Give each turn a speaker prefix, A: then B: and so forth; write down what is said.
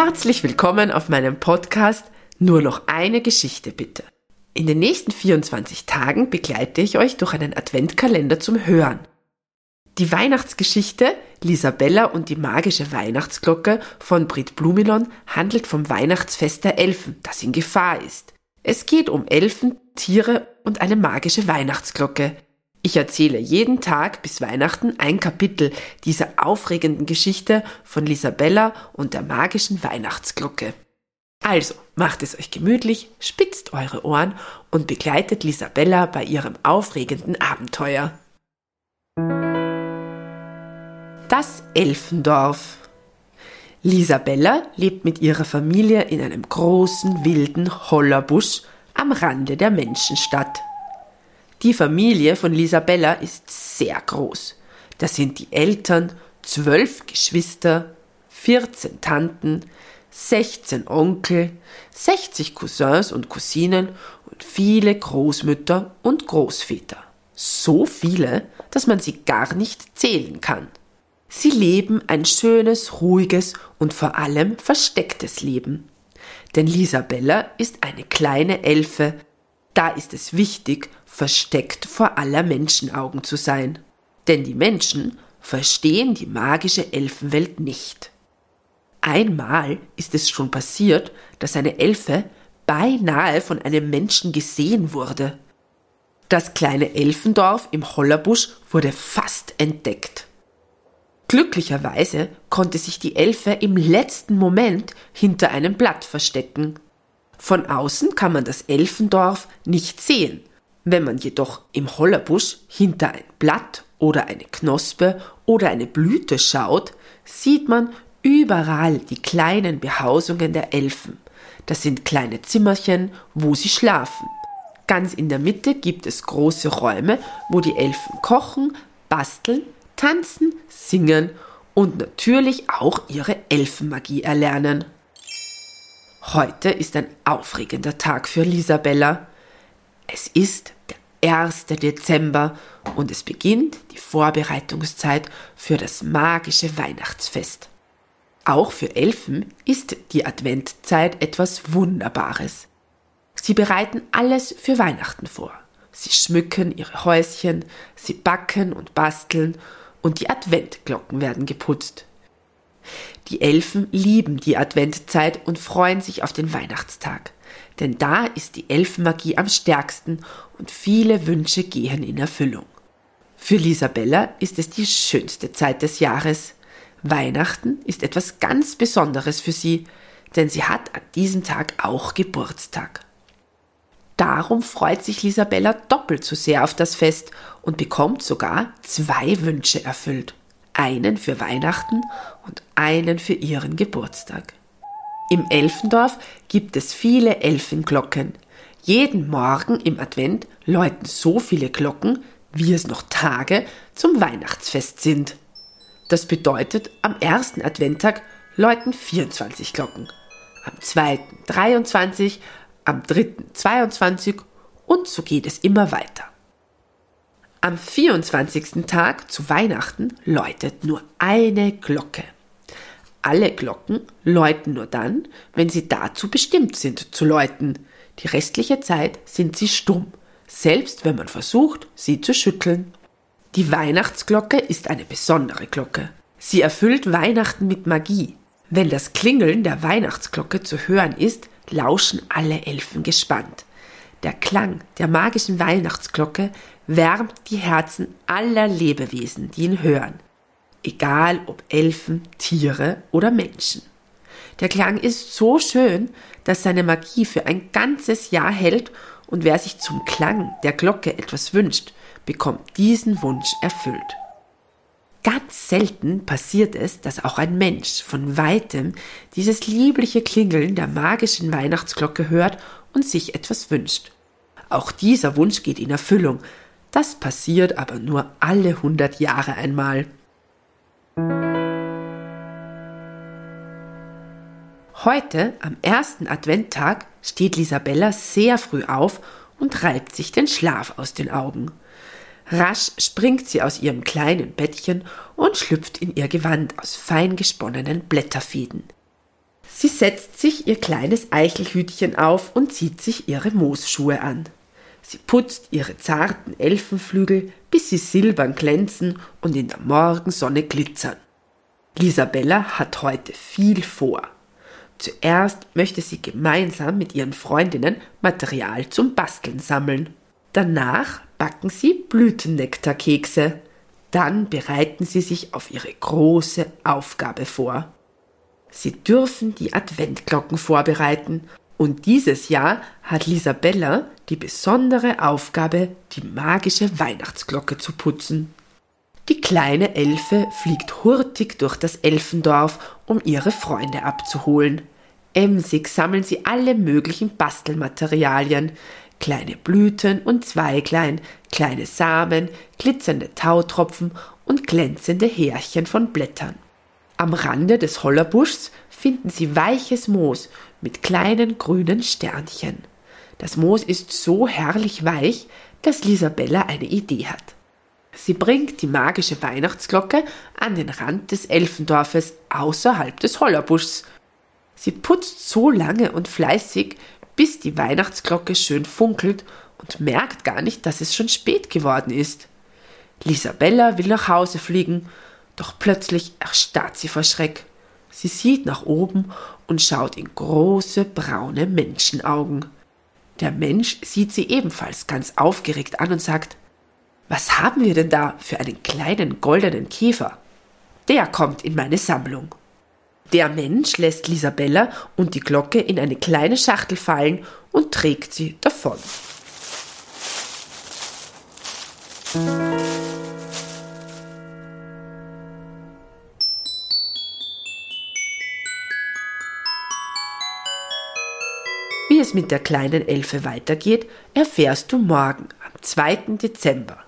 A: Herzlich willkommen auf meinem Podcast Nur noch eine Geschichte bitte. In den nächsten 24 Tagen begleite ich euch durch einen Adventkalender zum Hören. Die Weihnachtsgeschichte Lisabella und die magische Weihnachtsglocke von Brit Blumilon handelt vom Weihnachtsfest der Elfen, das in Gefahr ist. Es geht um Elfen, Tiere und eine magische Weihnachtsglocke. Ich erzähle jeden Tag bis Weihnachten ein Kapitel dieser aufregenden Geschichte von Lisabella und der magischen Weihnachtsglocke. Also macht es euch gemütlich, spitzt eure Ohren und begleitet Lisabella bei ihrem aufregenden Abenteuer. Das Elfendorf. Lisabella lebt mit ihrer Familie in einem großen, wilden Hollerbusch am Rande der Menschenstadt. Die Familie von Lisabella ist sehr groß. Das sind die Eltern, zwölf Geschwister, 14 Tanten, 16 Onkel, 60 Cousins und Cousinen und viele Großmütter und Großväter. So viele, dass man sie gar nicht zählen kann. Sie leben ein schönes, ruhiges und vor allem verstecktes Leben. Denn Lisabella ist eine kleine Elfe, da ist es wichtig, versteckt vor aller Menschenaugen zu sein. Denn die Menschen verstehen die magische Elfenwelt nicht. Einmal ist es schon passiert, dass eine Elfe beinahe von einem Menschen gesehen wurde. Das kleine Elfendorf im Hollerbusch wurde fast entdeckt. Glücklicherweise konnte sich die Elfe im letzten Moment hinter einem Blatt verstecken. Von außen kann man das Elfendorf nicht sehen. Wenn man jedoch im Hollerbusch hinter ein Blatt oder eine Knospe oder eine Blüte schaut, sieht man überall die kleinen Behausungen der Elfen. Das sind kleine Zimmerchen, wo sie schlafen. Ganz in der Mitte gibt es große Räume, wo die Elfen kochen, basteln, tanzen, singen und natürlich auch ihre Elfenmagie erlernen. Heute ist ein aufregender Tag für Lisabella. Es ist der 1. Dezember und es beginnt die Vorbereitungszeit für das magische Weihnachtsfest. Auch für Elfen ist die Adventzeit etwas Wunderbares. Sie bereiten alles für Weihnachten vor. Sie schmücken ihre Häuschen, sie backen und basteln und die Adventglocken werden geputzt. Die Elfen lieben die Adventzeit und freuen sich auf den Weihnachtstag. Denn da ist die Elfenmagie am stärksten und viele Wünsche gehen in Erfüllung. Für Lisabella ist es die schönste Zeit des Jahres. Weihnachten ist etwas ganz Besonderes für sie, denn sie hat an diesem Tag auch Geburtstag. Darum freut sich Lisabella doppelt so sehr auf das Fest und bekommt sogar zwei Wünsche erfüllt einen für Weihnachten und einen für ihren Geburtstag. Im Elfendorf gibt es viele Elfenglocken. Jeden Morgen im Advent läuten so viele Glocken, wie es noch Tage zum Weihnachtsfest sind. Das bedeutet, am ersten Adventtag läuten 24 Glocken, am zweiten 23, am dritten 22 und so geht es immer weiter. Am 24. Tag zu Weihnachten läutet nur eine Glocke. Alle Glocken läuten nur dann, wenn sie dazu bestimmt sind zu läuten. Die restliche Zeit sind sie stumm, selbst wenn man versucht, sie zu schütteln. Die Weihnachtsglocke ist eine besondere Glocke. Sie erfüllt Weihnachten mit Magie. Wenn das Klingeln der Weihnachtsglocke zu hören ist, lauschen alle Elfen gespannt. Der Klang der magischen Weihnachtsglocke wärmt die Herzen aller Lebewesen, die ihn hören, egal ob Elfen, Tiere oder Menschen. Der Klang ist so schön, dass seine Magie für ein ganzes Jahr hält und wer sich zum Klang der Glocke etwas wünscht, bekommt diesen Wunsch erfüllt. Ganz selten passiert es, dass auch ein Mensch von weitem dieses liebliche Klingeln der magischen Weihnachtsglocke hört und sich etwas wünscht. Auch dieser Wunsch geht in Erfüllung. Das passiert aber nur alle hundert Jahre einmal. Heute, am ersten Adventtag, steht Lisabella sehr früh auf und reibt sich den Schlaf aus den Augen. Rasch springt sie aus ihrem kleinen Bettchen und schlüpft in ihr Gewand aus fein gesponnenen Blätterfäden. Sie setzt sich ihr kleines Eichelhütchen auf und zieht sich ihre Moosschuhe an. Sie putzt ihre zarten Elfenflügel, bis sie silbern glänzen und in der Morgensonne glitzern. Lisabella hat heute viel vor. Zuerst möchte sie gemeinsam mit ihren Freundinnen Material zum Basteln sammeln. Danach backen sie Blütennektarkekse. Dann bereiten sie sich auf ihre große Aufgabe vor. Sie dürfen die Adventglocken vorbereiten und dieses Jahr hat Lisabella die besondere Aufgabe, die magische Weihnachtsglocke zu putzen. Die kleine Elfe fliegt hurtig durch das Elfendorf, um ihre Freunde abzuholen. Emsig sammeln sie alle möglichen Bastelmaterialien, kleine Blüten und Zweiglein, kleine Samen, glitzernde Tautropfen und glänzende Härchen von Blättern. Am Rande des Hollerbuschs finden Sie weiches Moos mit kleinen grünen Sternchen. Das Moos ist so herrlich weich, dass Lisabella eine Idee hat. Sie bringt die magische Weihnachtsglocke an den Rand des Elfendorfes außerhalb des Hollerbuschs. Sie putzt so lange und fleißig, bis die Weihnachtsglocke schön funkelt und merkt gar nicht, dass es schon spät geworden ist. Lisabella will nach Hause fliegen doch plötzlich erstarrt sie vor Schreck. Sie sieht nach oben und schaut in große braune Menschenaugen. Der Mensch sieht sie ebenfalls ganz aufgeregt an und sagt Was haben wir denn da für einen kleinen goldenen Käfer? Der kommt in meine Sammlung. Der Mensch lässt Lisabella und die Glocke in eine kleine Schachtel fallen und trägt sie davon. Wie es mit der kleinen Elfe weitergeht, erfährst du morgen am 2. Dezember.